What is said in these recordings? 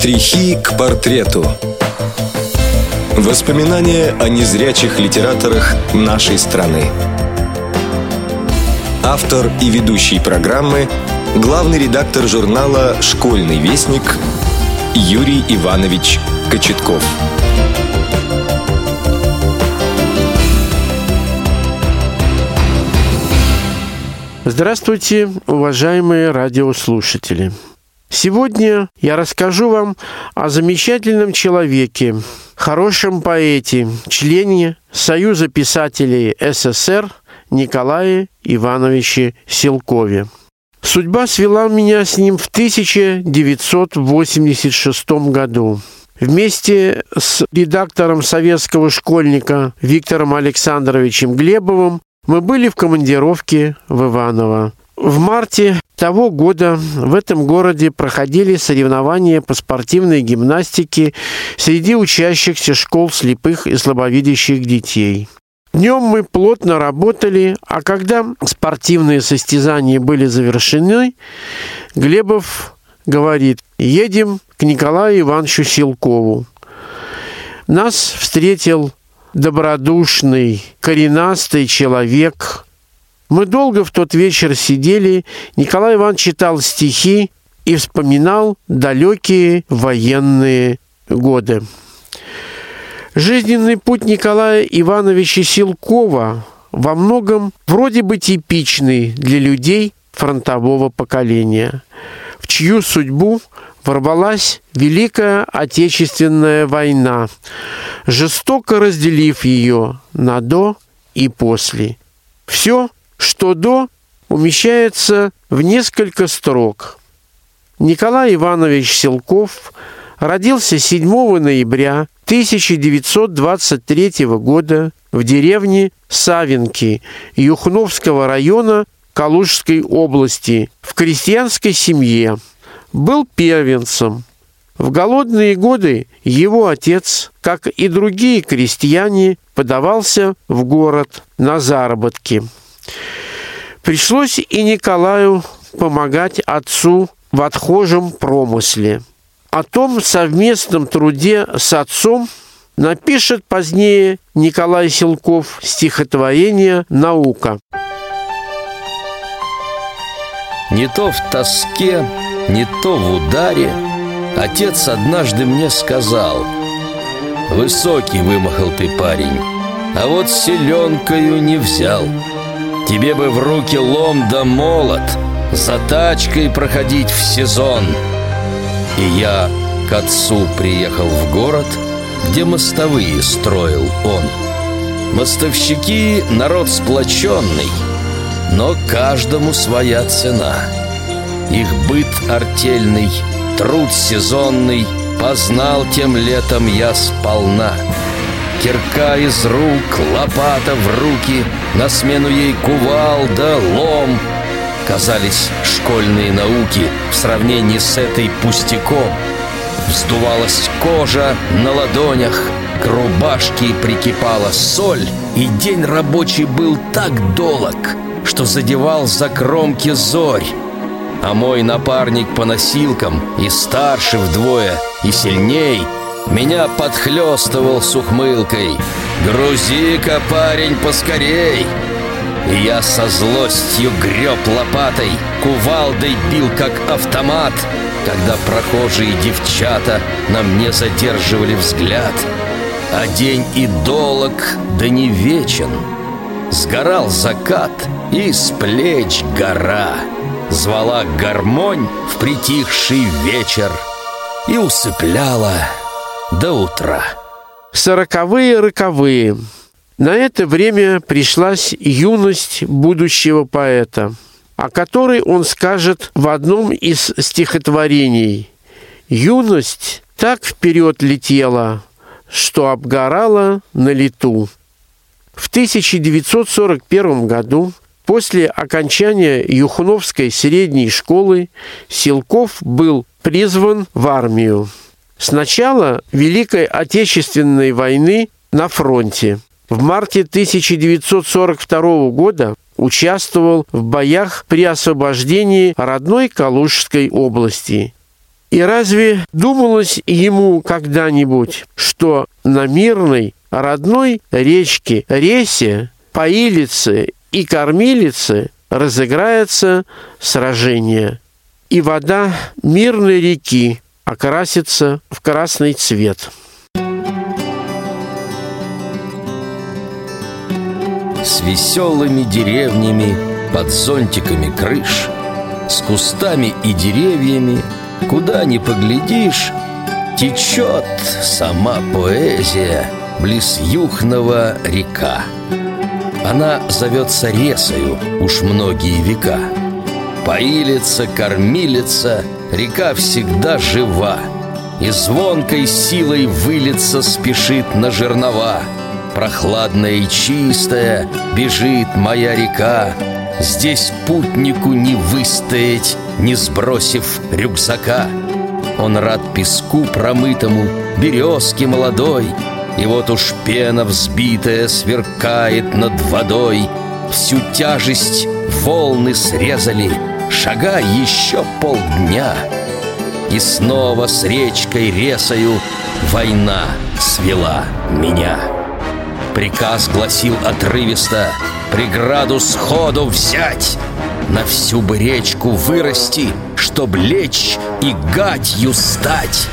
Штрихи к портрету. Воспоминания о незрячих литераторах нашей страны. Автор и ведущий программы – главный редактор журнала «Школьный вестник» Юрий Иванович Кочетков. Здравствуйте, уважаемые радиослушатели! Сегодня я расскажу вам о замечательном человеке, хорошем поэте, члене Союза писателей СССР Николае Ивановиче Силкове. Судьба свела меня с ним в 1986 году. Вместе с редактором советского школьника Виктором Александровичем Глебовым мы были в командировке в Иваново. В марте того года в этом городе проходили соревнования по спортивной гимнастике среди учащихся школ слепых и слабовидящих детей. Днем мы плотно работали, а когда спортивные состязания были завершены, Глебов говорит, едем к Николаю Ивановичу Силкову. Нас встретил добродушный, коренастый человек. Мы долго в тот вечер сидели, Николай Иванович читал стихи и вспоминал далекие военные годы. Жизненный путь Николая Ивановича Силкова во многом вроде бы типичный для людей фронтового поколения, в чью судьбу ворвалась Великая Отечественная война, жестоко разделив ее на «до» и «после». Все, что «до», умещается в несколько строк. Николай Иванович Силков родился 7 ноября 1923 года в деревне Савинки Юхновского района Калужской области в крестьянской семье. Был первенцем. В голодные годы его отец, как и другие крестьяне, подавался в город на заработки. Пришлось и Николаю помогать отцу в отхожем промысле – о том совместном труде с отцом напишет позднее Николай Силков. Стихотворение «Наука». Не то в тоске, не то в ударе Отец однажды мне сказал Высокий вымахал ты, парень А вот селенкою не взял Тебе бы в руки лом да молот За тачкой проходить в сезон — и я к отцу приехал в город, где мостовые строил он. Мостовщики — народ сплоченный, но каждому своя цена. Их быт артельный, труд сезонный Познал тем летом я сполна. Кирка из рук, лопата в руки, На смену ей кувалда, лом — казались школьные науки в сравнении с этой пустяком. Вздувалась кожа на ладонях, к рубашке прикипала соль, и день рабочий был так долог, что задевал за кромки зорь. А мой напарник по носилкам, и старше вдвое, и сильней, меня подхлестывал с ухмылкой. «Грузи-ка, парень, поскорей!» Я со злостью греб лопатой, кувалдой бил как автомат, Когда прохожие девчата на мне задерживали взгляд. А день и долог, да не вечен. Сгорал закат, и с плеч гора Звала гармонь в притихший вечер И усыпляла до утра. Сороковые роковые на это время пришлась юность будущего поэта, о которой он скажет в одном из стихотворений. «Юность так вперед летела, что обгорала на лету». В 1941 году После окончания Юхновской средней школы Силков был призван в армию. С начала Великой Отечественной войны на фронте. В марте 1942 года участвовал в боях при освобождении родной Калужской области. И разве думалось ему когда-нибудь, что на мирной родной речке Ресе, Поилице и Кормилице разыграется сражение, и вода мирной реки окрасится в красный цвет. С веселыми деревнями под зонтиками крыш, С кустами и деревьями, куда ни поглядишь, Течет сама поэзия близ Юхного река. Она зовется Ресою уж многие века. Поилица, кормилица, река всегда жива, И звонкой силой вылиться спешит на жернова. Прохладная и чистая бежит моя река, Здесь путнику не выстоять, не сбросив рюкзака. Он рад песку промытому, березке молодой, И вот уж пена взбитая сверкает над водой. Всю тяжесть волны срезали, шагай еще полдня. И снова с речкой ресою война свела меня. Приказ гласил отрывисто Преграду сходу взять На всю бы речку вырасти Чтоб лечь и гадью стать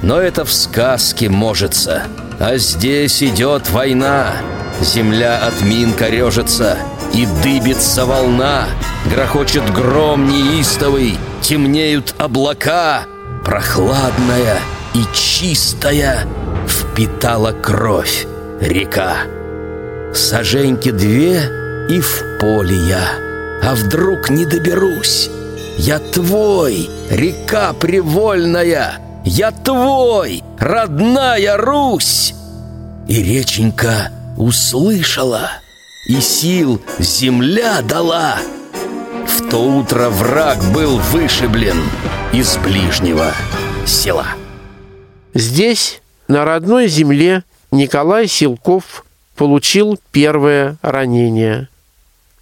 Но это в сказке можется А здесь идет война Земля от мин корежится И дыбится волна Грохочет гром неистовый Темнеют облака Прохладная и чистая Впитала кровь река. Саженьки две и в поле я, а вдруг не доберусь. Я твой, река привольная, я твой, родная Русь. И реченька услышала, и сил земля дала. В то утро враг был вышиблен из ближнего села. Здесь, на родной земле, Николай Силков получил первое ранение.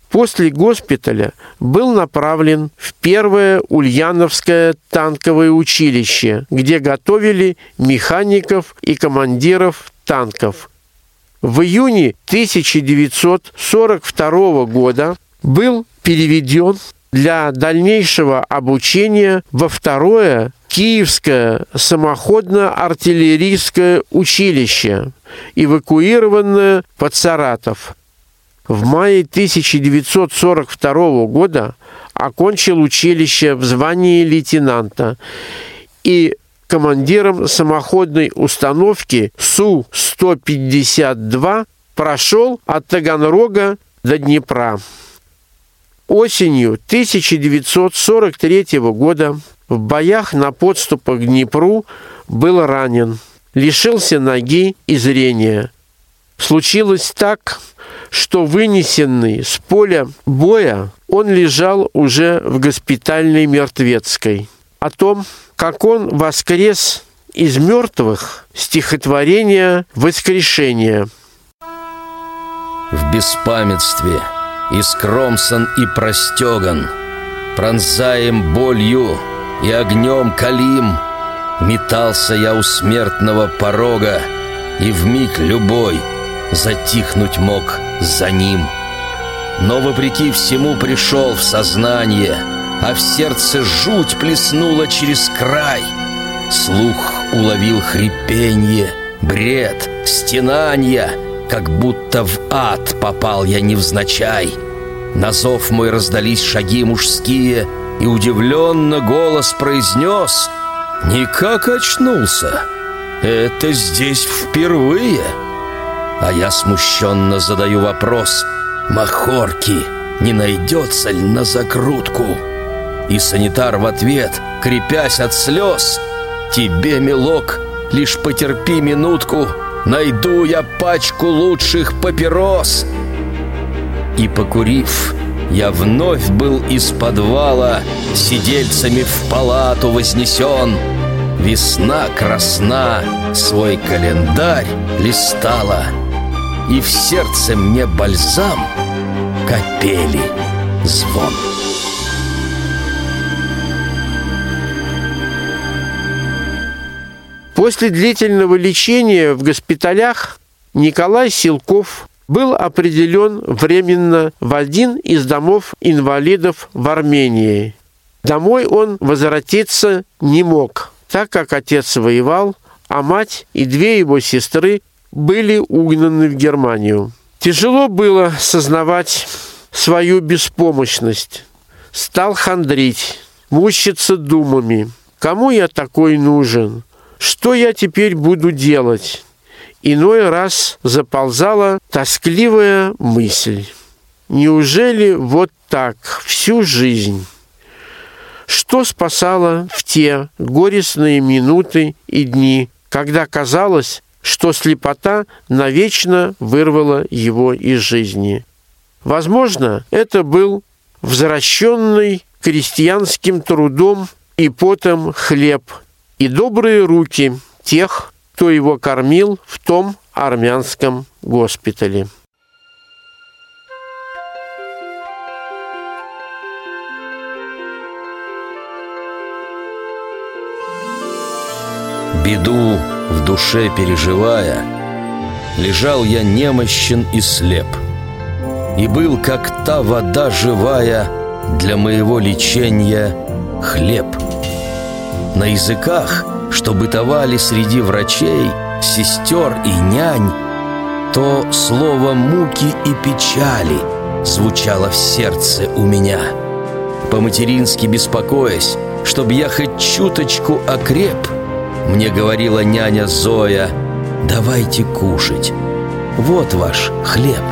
После госпиталя был направлен в первое Ульяновское танковое училище, где готовили механиков и командиров танков. В июне 1942 года был переведен для дальнейшего обучения во второе Киевское самоходно-артиллерийское училище, эвакуированное под Саратов. В мае 1942 года окончил училище в звании лейтенанта и командиром самоходной установки Су-152 прошел от Таганрога до Днепра. Осенью 1943 года в боях на подступах к Днепру был ранен, лишился ноги и зрения. Случилось так, что вынесенный с поля боя он лежал уже в госпитальной мертвецкой. О том, как он воскрес из мертвых, стихотворение «Воскрешение». В беспамятстве искромсан и простеган, Пронзаем болью и огнем калим Метался я у смертного порога И в миг любой затихнуть мог за ним Но вопреки всему пришел в сознание А в сердце жуть плеснула через край Слух уловил хрипенье, бред, стенанья Как будто в ад попал я невзначай На зов мой раздались шаги мужские — и удивленно голос произнес «Никак очнулся! Это здесь впервые!» А я смущенно задаю вопрос «Махорки, не найдется ли на закрутку?» И санитар в ответ, крепясь от слез «Тебе, милок, лишь потерпи минутку, найду я пачку лучших папирос!» И покурив, я вновь был из подвала Сидельцами в палату вознесен Весна красна свой календарь листала И в сердце мне бальзам капели звон После длительного лечения в госпиталях Николай Силков был определен временно в один из домов инвалидов в Армении. Домой он возвратиться не мог, так как отец воевал, а мать и две его сестры были угнаны в Германию. Тяжело было сознавать свою беспомощность. Стал хандрить, мучиться думами. Кому я такой нужен? Что я теперь буду делать? Иной раз заползала тоскливая мысль. Неужели вот так всю жизнь? Что спасало в те горестные минуты и дни, когда казалось, что слепота навечно вырвала его из жизни? Возможно, это был возвращенный крестьянским трудом и потом хлеб и добрые руки тех, кто его кормил в том армянском госпитале. Беду в душе переживая, Лежал я немощен и слеп, И был, как та вода живая, Для моего лечения хлеб. На языках — что бытовали среди врачей, сестер и нянь, то слово муки и печали звучало в сердце у меня. По-матерински беспокоясь, чтоб я хоть чуточку окреп, мне говорила няня Зоя, давайте кушать, вот ваш хлеб.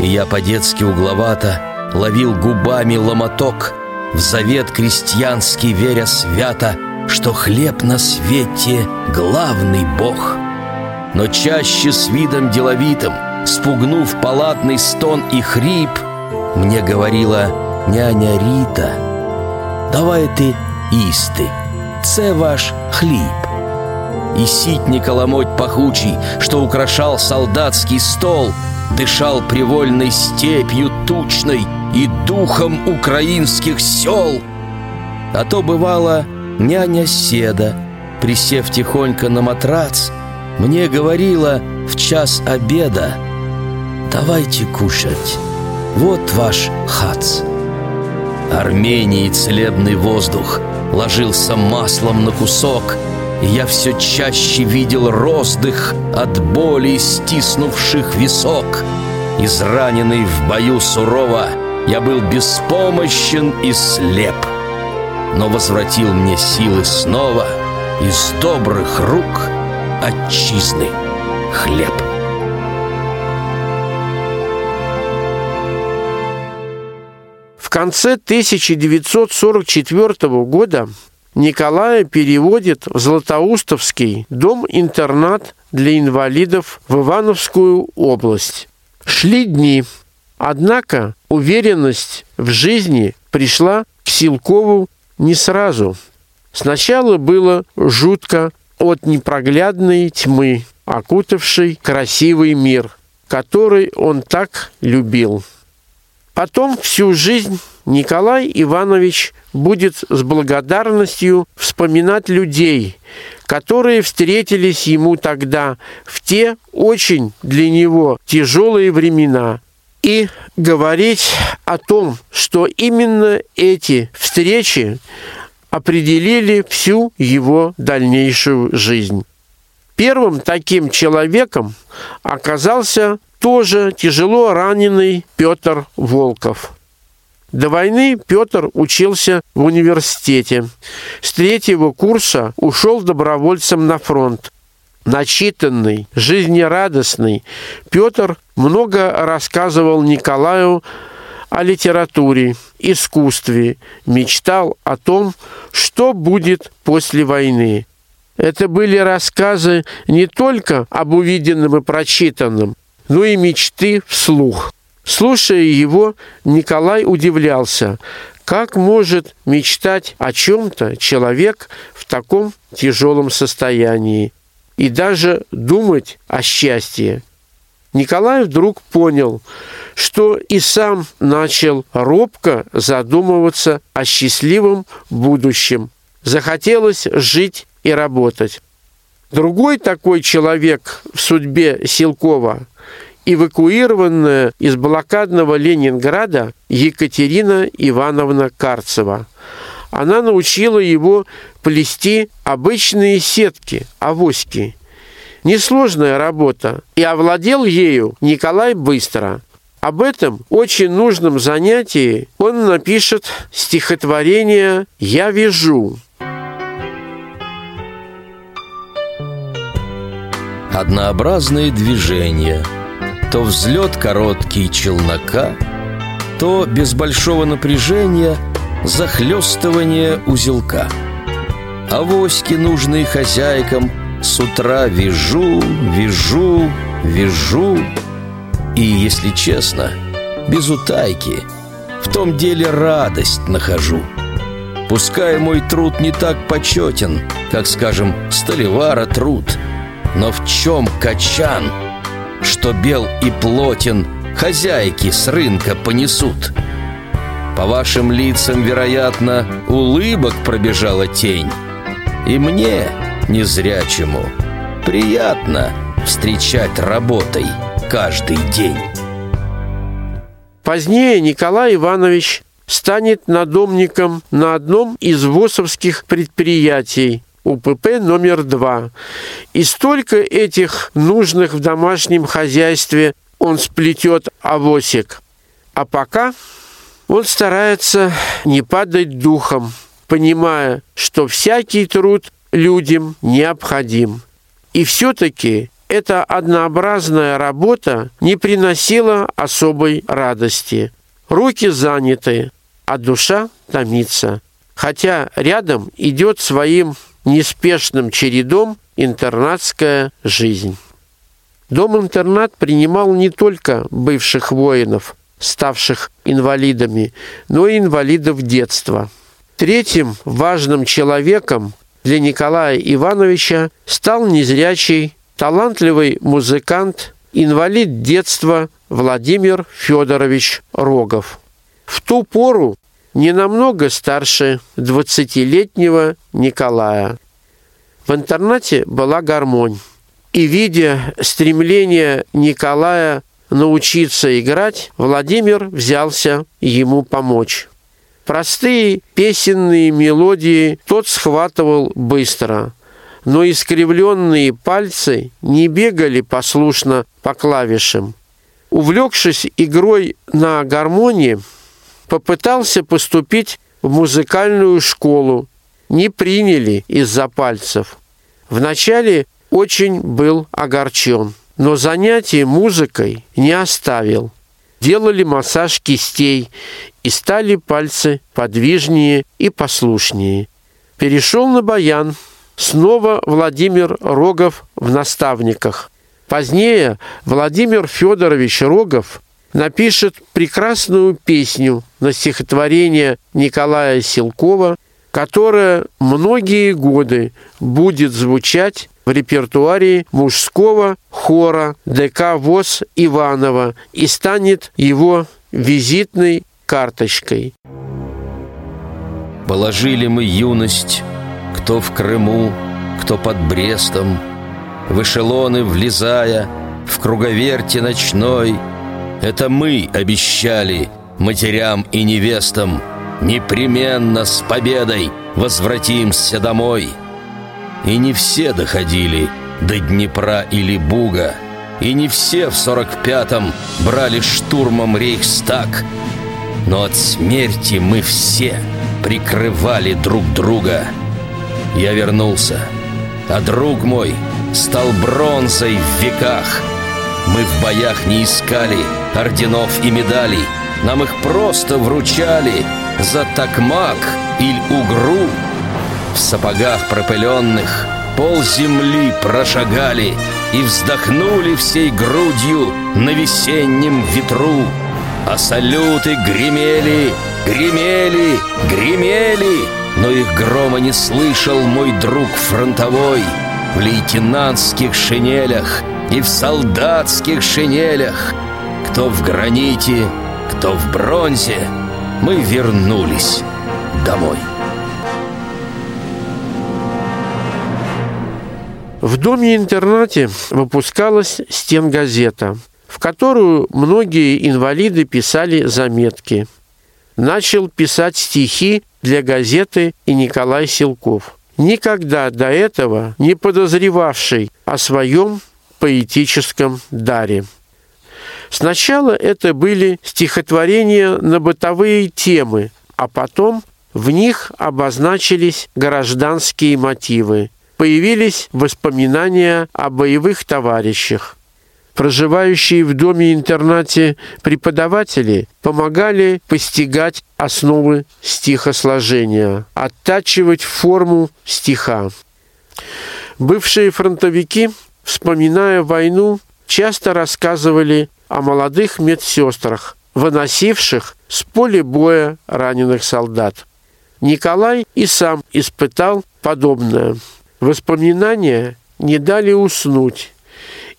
И я по-детски угловато ловил губами ломоток, в завет крестьянский веря свято — что хлеб на свете — главный бог. Но чаще с видом деловитым, спугнув палатный стон и хрип, мне говорила няня Рита, «Давайте исти, це ваш хліб». И ситник ломоть пахучий, что украшал солдатский стол, дышал привольной степью тучной и духом украинских сел. А то бывало — Няня Седа, присев тихонько на матрац, Мне говорила в час обеда «Давайте кушать, вот ваш хац». Армении целебный воздух ложился маслом на кусок, И я все чаще видел роздых от боли стиснувших висок. Израненный в бою сурово, я был беспомощен и слеп — но возвратил мне силы снова из добрых рук отчизны хлеб. В конце 1944 года Николая переводит в Златоустовский дом-интернат для инвалидов в Ивановскую область. Шли дни, однако уверенность в жизни пришла к Силкову не сразу. Сначала было жутко от непроглядной тьмы, окутавшей красивый мир, который он так любил. Потом всю жизнь Николай Иванович будет с благодарностью вспоминать людей, которые встретились ему тогда в те очень для него тяжелые времена – и говорить о том, что именно эти встречи определили всю его дальнейшую жизнь. Первым таким человеком оказался тоже тяжело раненый Петр Волков. До войны Петр учился в университете. С третьего курса ушел добровольцем на фронт начитанный, жизнерадостный, Петр много рассказывал Николаю о литературе, искусстве, мечтал о том, что будет после войны. Это были рассказы не только об увиденном и прочитанном, но и мечты вслух. Слушая его, Николай удивлялся, как может мечтать о чем-то человек в таком тяжелом состоянии и даже думать о счастье. Николай вдруг понял, что и сам начал робко задумываться о счастливом будущем. Захотелось жить и работать. Другой такой человек в судьбе Силкова – эвакуированная из блокадного Ленинграда Екатерина Ивановна Карцева. Она научила его плести обычные сетки, авоськи. Несложная работа, и овладел ею Николай быстро. Об этом очень нужном занятии он напишет стихотворение «Я вяжу». однообразные движения. То взлет короткий челнока, то без большого напряжения захлестывание узелка. Авоськи, нужные хозяйкам, с утра вяжу, вяжу, вяжу. И, если честно, без утайки, в том деле радость нахожу. Пускай мой труд не так почетен, как, скажем, столевара труд – но в чем качан, что бел и плотен Хозяйки с рынка понесут? По вашим лицам, вероятно, улыбок пробежала тень И мне, незрячему, приятно встречать работой каждый день Позднее Николай Иванович станет надомником на одном из ВОСовских предприятий УПП номер два. И столько этих нужных в домашнем хозяйстве он сплетет авосик. А пока он старается не падать духом, понимая, что всякий труд людям необходим. И все-таки эта однообразная работа не приносила особой радости. Руки заняты, а душа томится. Хотя рядом идет своим неспешным чередом интернатская жизнь. Дом-интернат принимал не только бывших воинов, ставших инвалидами, но и инвалидов детства. Третьим важным человеком для Николая Ивановича стал незрячий, талантливый музыкант, инвалид детства Владимир Федорович Рогов. В ту пору не намного старше 20-летнего Николая. В интернате была гармонь. И, видя стремление Николая научиться играть, Владимир взялся ему помочь. Простые песенные мелодии тот схватывал быстро, но искривленные пальцы не бегали послушно по клавишам. Увлекшись игрой на гармонии, попытался поступить в музыкальную школу. Не приняли из-за пальцев. Вначале очень был огорчен, но занятия музыкой не оставил. Делали массаж кистей, и стали пальцы подвижнее и послушнее. Перешел на баян. Снова Владимир Рогов в наставниках. Позднее Владимир Федорович Рогов напишет прекрасную песню на стихотворение Николая Силкова, которая многие годы будет звучать в репертуаре мужского хора ДК ВОЗ Иванова и станет его визитной карточкой. Положили мы юность, кто в Крыму, кто под Брестом, в эшелоны влезая, в круговерте ночной – это мы обещали матерям и невестам Непременно с победой возвратимся домой И не все доходили до Днепра или Буга И не все в сорок пятом брали штурмом Рейхстаг Но от смерти мы все прикрывали друг друга Я вернулся, а друг мой стал бронзой в веках Мы в боях не искали орденов и медалей. Нам их просто вручали за такмак или угру. В сапогах пропыленных пол земли прошагали и вздохнули всей грудью на весеннем ветру. А салюты гремели, гремели, гремели, но их грома не слышал мой друг фронтовой в лейтенантских шинелях и в солдатских шинелях кто в граните, кто в бронзе, мы вернулись домой. В доме-интернате выпускалась стенгазета, в которую многие инвалиды писали заметки. Начал писать стихи для газеты и Николай Силков, никогда до этого не подозревавший о своем поэтическом даре. Сначала это были стихотворения на бытовые темы, а потом в них обозначились гражданские мотивы. Появились воспоминания о боевых товарищах. Проживающие в доме-интернате преподаватели помогали постигать основы стихосложения, оттачивать форму стиха. Бывшие фронтовики, вспоминая войну, часто рассказывали о молодых медсестрах, выносивших с поля боя раненых солдат. Николай и сам испытал подобное. Воспоминания не дали уснуть,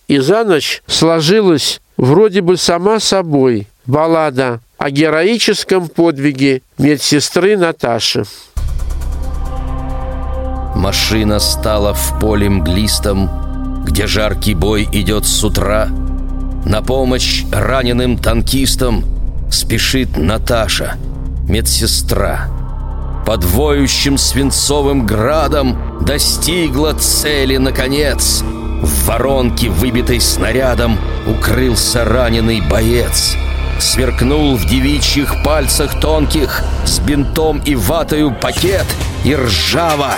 и за ночь сложилась вроде бы сама собой баллада о героическом подвиге медсестры Наташи. Машина стала в поле мглистом, где жаркий бой идет с утра. На помощь раненым танкистам спешит Наташа, медсестра. Под воющим свинцовым градом достигла цели наконец. В воронке, выбитой снарядом, укрылся раненый боец. Сверкнул в девичьих пальцах тонких с бинтом и ватою пакет и ржава.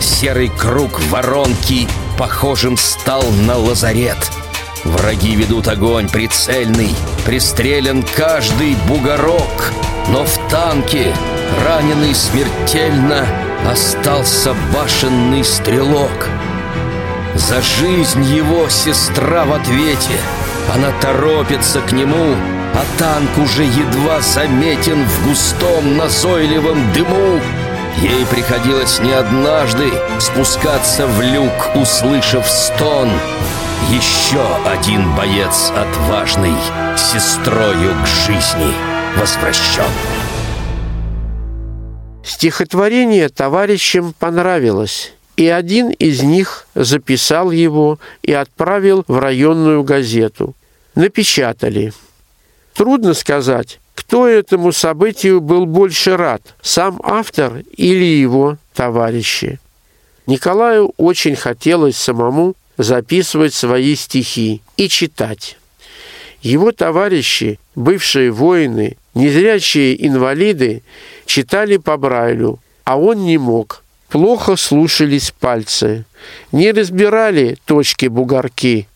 Серый круг воронки похожим стал на лазарет. Враги ведут огонь прицельный, пристрелен каждый бугорок, но в танке раненый смертельно остался башенный стрелок. За жизнь его сестра в ответе, она торопится к нему, а танк уже едва заметен в густом назойливом дыму. Ей приходилось не однажды спускаться в люк, услышав стон. Еще один боец отважный, сестрою к жизни возвращен. Стихотворение товарищам понравилось, и один из них записал его и отправил в районную газету. Напечатали. Трудно сказать, кто этому событию был больше рад, сам автор или его товарищи. Николаю очень хотелось самому записывать свои стихи и читать. Его товарищи, бывшие воины, незрячие инвалиды, читали по Брайлю, а он не мог. Плохо слушались пальцы, не разбирали точки-бугорки.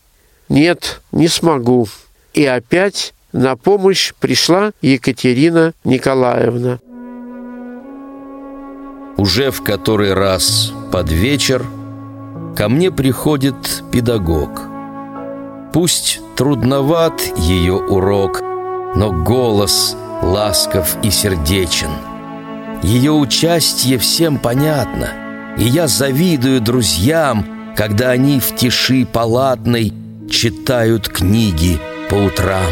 Нет, не смогу. И опять на помощь пришла Екатерина Николаевна. Уже в который раз под вечер ко мне приходит педагог. Пусть трудноват ее урок, но голос ласков и сердечен – ее участие всем понятно, и я завидую друзьям, когда они в тиши палатной читают книги по утрам.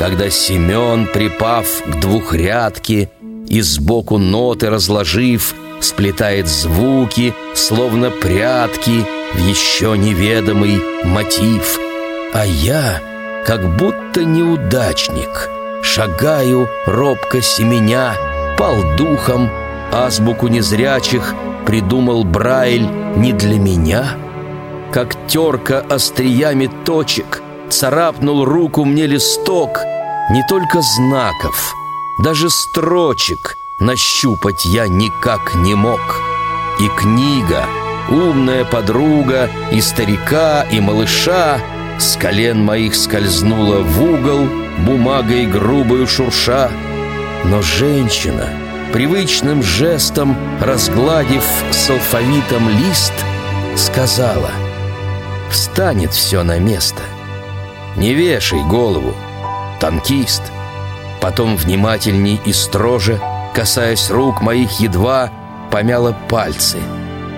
Когда Семен, припав к двухрядке и сбоку ноты разложив, сплетает звуки, словно прятки в еще неведомый мотив. А я, как будто неудачник, шагаю робко семеня, пал духом, азбуку незрячих придумал Брайль не для меня? Как терка остриями точек царапнул руку мне листок, не только знаков, даже строчек нащупать я никак не мог. И книга, умная подруга и старика, и малыша с колен моих скользнула в угол, бумагой грубую шурша — но женщина, привычным жестом разгладив с алфавитом лист, сказала «Встанет все на место. Не вешай голову, танкист». Потом внимательней и строже, касаясь рук моих едва, помяла пальцы.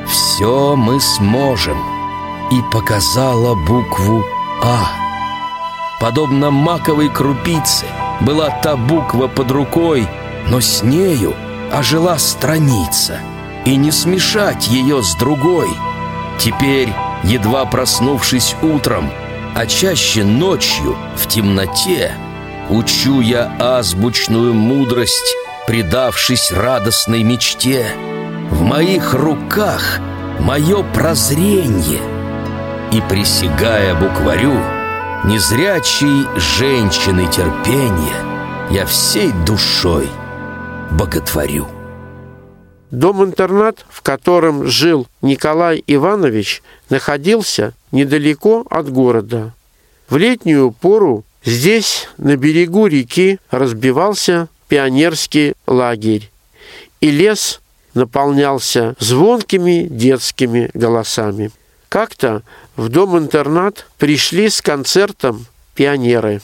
«Все мы сможем» и показала букву «А». Подобно маковой крупице – была та буква под рукой, но с нею ожила страница, и не смешать ее с другой. Теперь едва проснувшись утром, а чаще ночью, в темноте, учу я азбучную мудрость, предавшись радостной мечте. В моих руках мое прозрение, и, присягая букварю, незрячей женщины терпения, я всей душой боготворю. Дом-интернат, в котором жил Николай Иванович, находился недалеко от города. В летнюю пору здесь, на берегу реки, разбивался пионерский лагерь, и лес наполнялся звонкими детскими голосами. Как-то в дом-интернат пришли с концертом пионеры.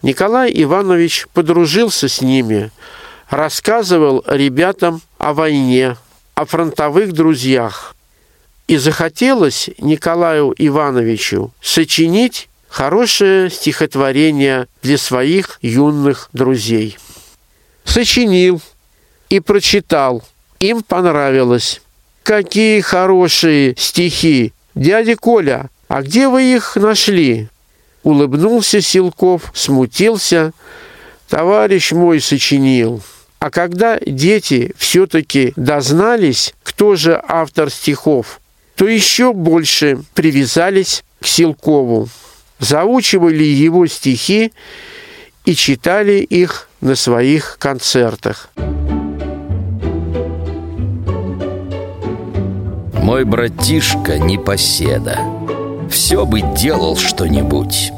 Николай Иванович подружился с ними – рассказывал ребятам о войне, о фронтовых друзьях. И захотелось Николаю Ивановичу сочинить хорошее стихотворение для своих юных друзей. Сочинил и прочитал. Им понравилось. Какие хорошие стихи! Дядя Коля, а где вы их нашли? Улыбнулся Силков, смутился. Товарищ мой сочинил. А когда дети все-таки дознались, кто же автор стихов, то еще больше привязались к Силкову, заучивали его стихи и читали их на своих концертах. Мой братишка непоседа. Все бы делал что-нибудь.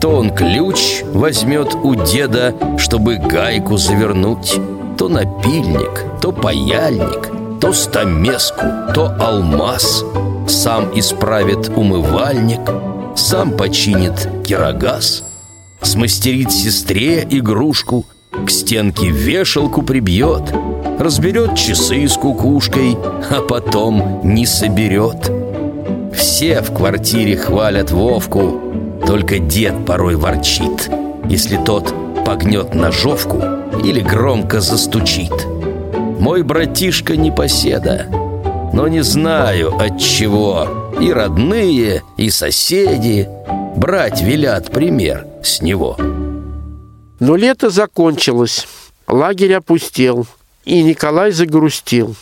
То он ключ возьмет у деда, чтобы гайку завернуть, то напильник, то паяльник, то стамеску, то алмаз. Сам исправит умывальник, сам починит кирогаз, смастерит сестре игрушку, к стенке вешалку прибьет, разберет часы с кукушкой, а потом не соберет. Все в квартире хвалят Вовку, только дед порой ворчит, если тот погнет ножовку или громко застучит. Мой братишка не поседа, но не знаю от чего и родные, и соседи брать велят пример с него. Но лето закончилось, лагерь опустел, и Николай загрустил.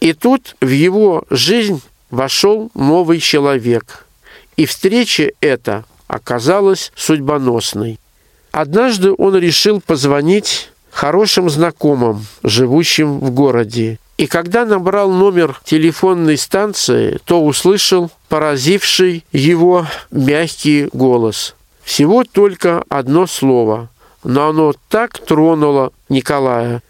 И тут в его жизнь вошел новый человек. И встреча эта оказалась судьбоносной. Однажды он решил позвонить хорошим знакомым, живущим в городе. И когда набрал номер телефонной станции, то услышал поразивший его мягкий голос. Всего только одно слово, но оно так тронуло Николая.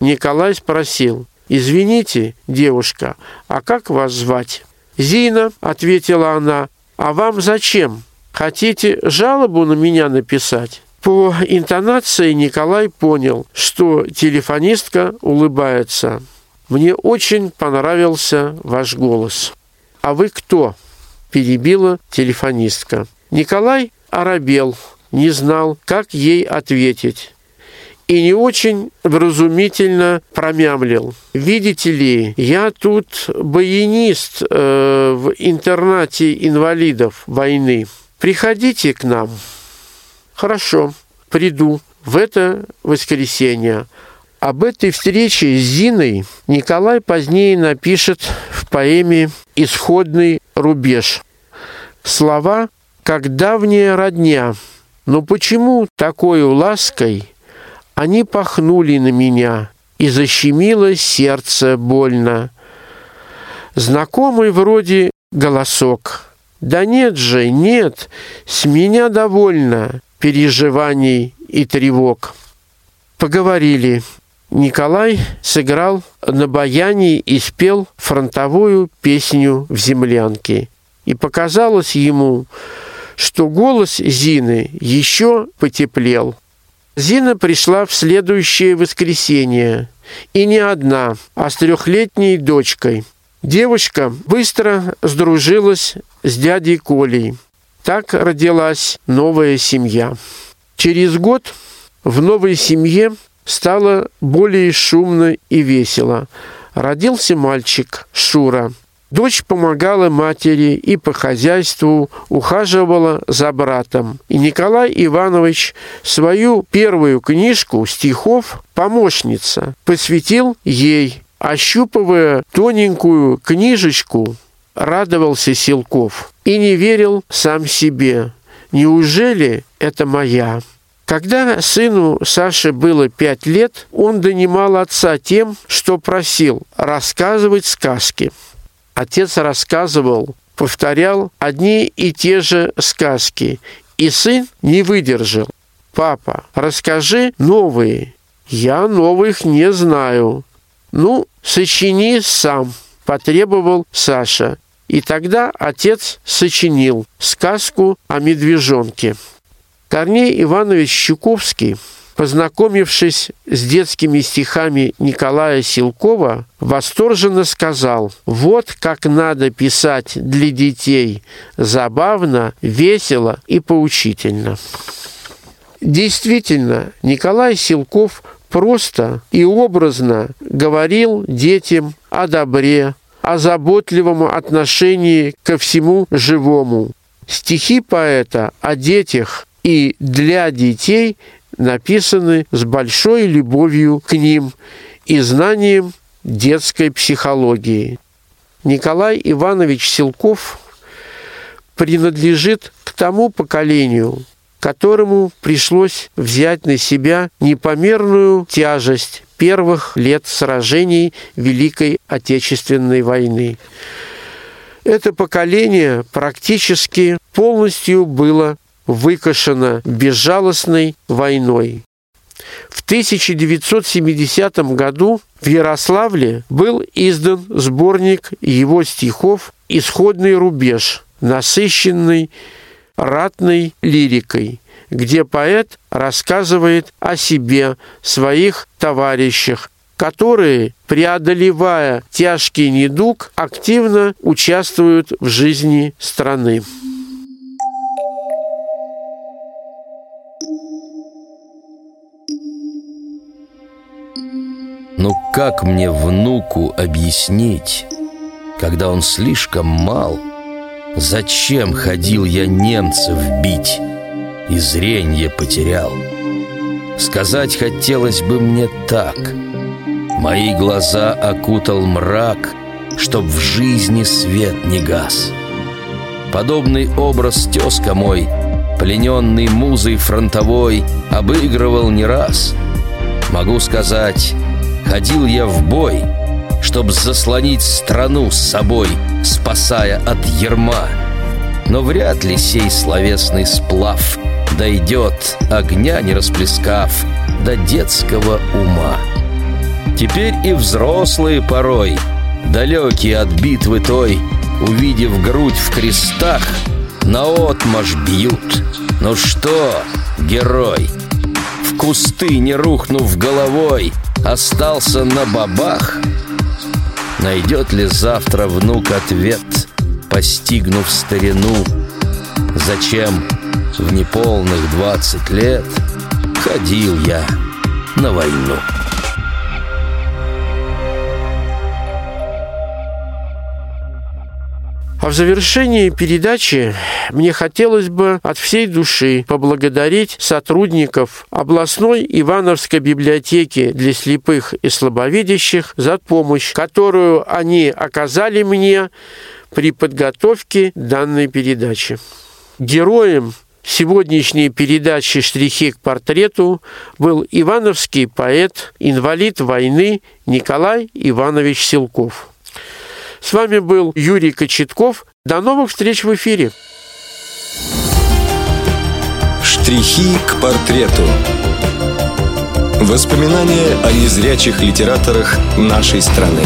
Николай спросил, «Извините, девушка, а как вас звать?» «Зина», — ответила она, «а вам зачем? Хотите жалобу на меня написать?» По интонации Николай понял, что телефонистка улыбается. «Мне очень понравился ваш голос». «А вы кто?» – перебила телефонистка. Николай оробел, не знал, как ей ответить. И не очень вразумительно промямлил. «Видите ли, я тут баянист э, в интернате инвалидов войны. Приходите к нам». Хорошо, приду в это воскресенье. Об этой встрече с Зиной Николай позднее напишет в поэме «Исходный рубеж». Слова «как давняя родня», но почему такой лаской они пахнули на меня и защемило сердце больно? Знакомый вроде голосок. Да нет же, нет, с меня довольно переживаний и тревог. Поговорили. Николай сыграл на баяне и спел фронтовую песню в землянке. И показалось ему, что голос Зины еще потеплел. Зина пришла в следующее воскресенье. И не одна, а с трехлетней дочкой. Девушка быстро сдружилась с дядей Колей. Так родилась новая семья. Через год в новой семье стало более шумно и весело. Родился мальчик Шура. Дочь помогала матери и по хозяйству, ухаживала за братом. И Николай Иванович свою первую книжку стихов «Помощница» посвятил ей, ощупывая тоненькую книжечку, радовался Силков и не верил сам себе. Неужели это моя? Когда сыну Саше было пять лет, он донимал отца тем, что просил рассказывать сказки. Отец рассказывал, повторял одни и те же сказки, и сын не выдержал. «Папа, расскажи новые». «Я новых не знаю». «Ну, сочини сам», – потребовал Саша. И тогда отец сочинил сказку о медвежонке. Корней Иванович Щуковский, познакомившись с детскими стихами Николая Силкова, восторженно сказал «Вот как надо писать для детей, забавно, весело и поучительно». Действительно, Николай Силков просто и образно говорил детям о добре, о заботливом отношении ко всему живому. Стихи поэта о детях и для детей написаны с большой любовью к ним и знанием детской психологии. Николай Иванович Силков принадлежит к тому поколению, которому пришлось взять на себя непомерную тяжесть первых лет сражений Великой Отечественной войны. Это поколение практически полностью было выкашена безжалостной войной. В 1970 году в Ярославле был издан сборник его стихов «Исходный рубеж», насыщенный ратной лирикой, где поэт рассказывает о себе, своих товарищах, которые, преодолевая тяжкий недуг, активно участвуют в жизни страны. Ну как мне внуку объяснить, когда он слишком мал, зачем ходил я немцев бить и зренье потерял? Сказать хотелось бы мне так. Мои глаза окутал мрак, чтоб в жизни свет не гас. Подобный образ тезка мой, плененный музой фронтовой, обыгрывал не раз. Могу сказать, Ходил я в бой, чтоб заслонить страну с собой, спасая от ерма. Но вряд ли сей словесный сплав дойдет, огня не расплескав, до детского ума. Теперь и взрослые порой, далекие от битвы той, увидев грудь в крестах, наотмашь бьют. Ну что, герой, в кусты не рухнув головой, остался на бабах? Найдет ли завтра внук ответ, постигнув старину? Зачем в неполных двадцать лет ходил я на войну? А в завершении передачи мне хотелось бы от всей души поблагодарить сотрудников областной Ивановской библиотеки для слепых и слабовидящих за помощь, которую они оказали мне при подготовке данной передачи. Героем сегодняшней передачи «Штрихи к портрету» был ивановский поэт, инвалид войны Николай Иванович Силков. С вами был Юрий Кочетков. До новых встреч в эфире. Штрихи к портрету. Воспоминания о незрячих литераторах нашей страны.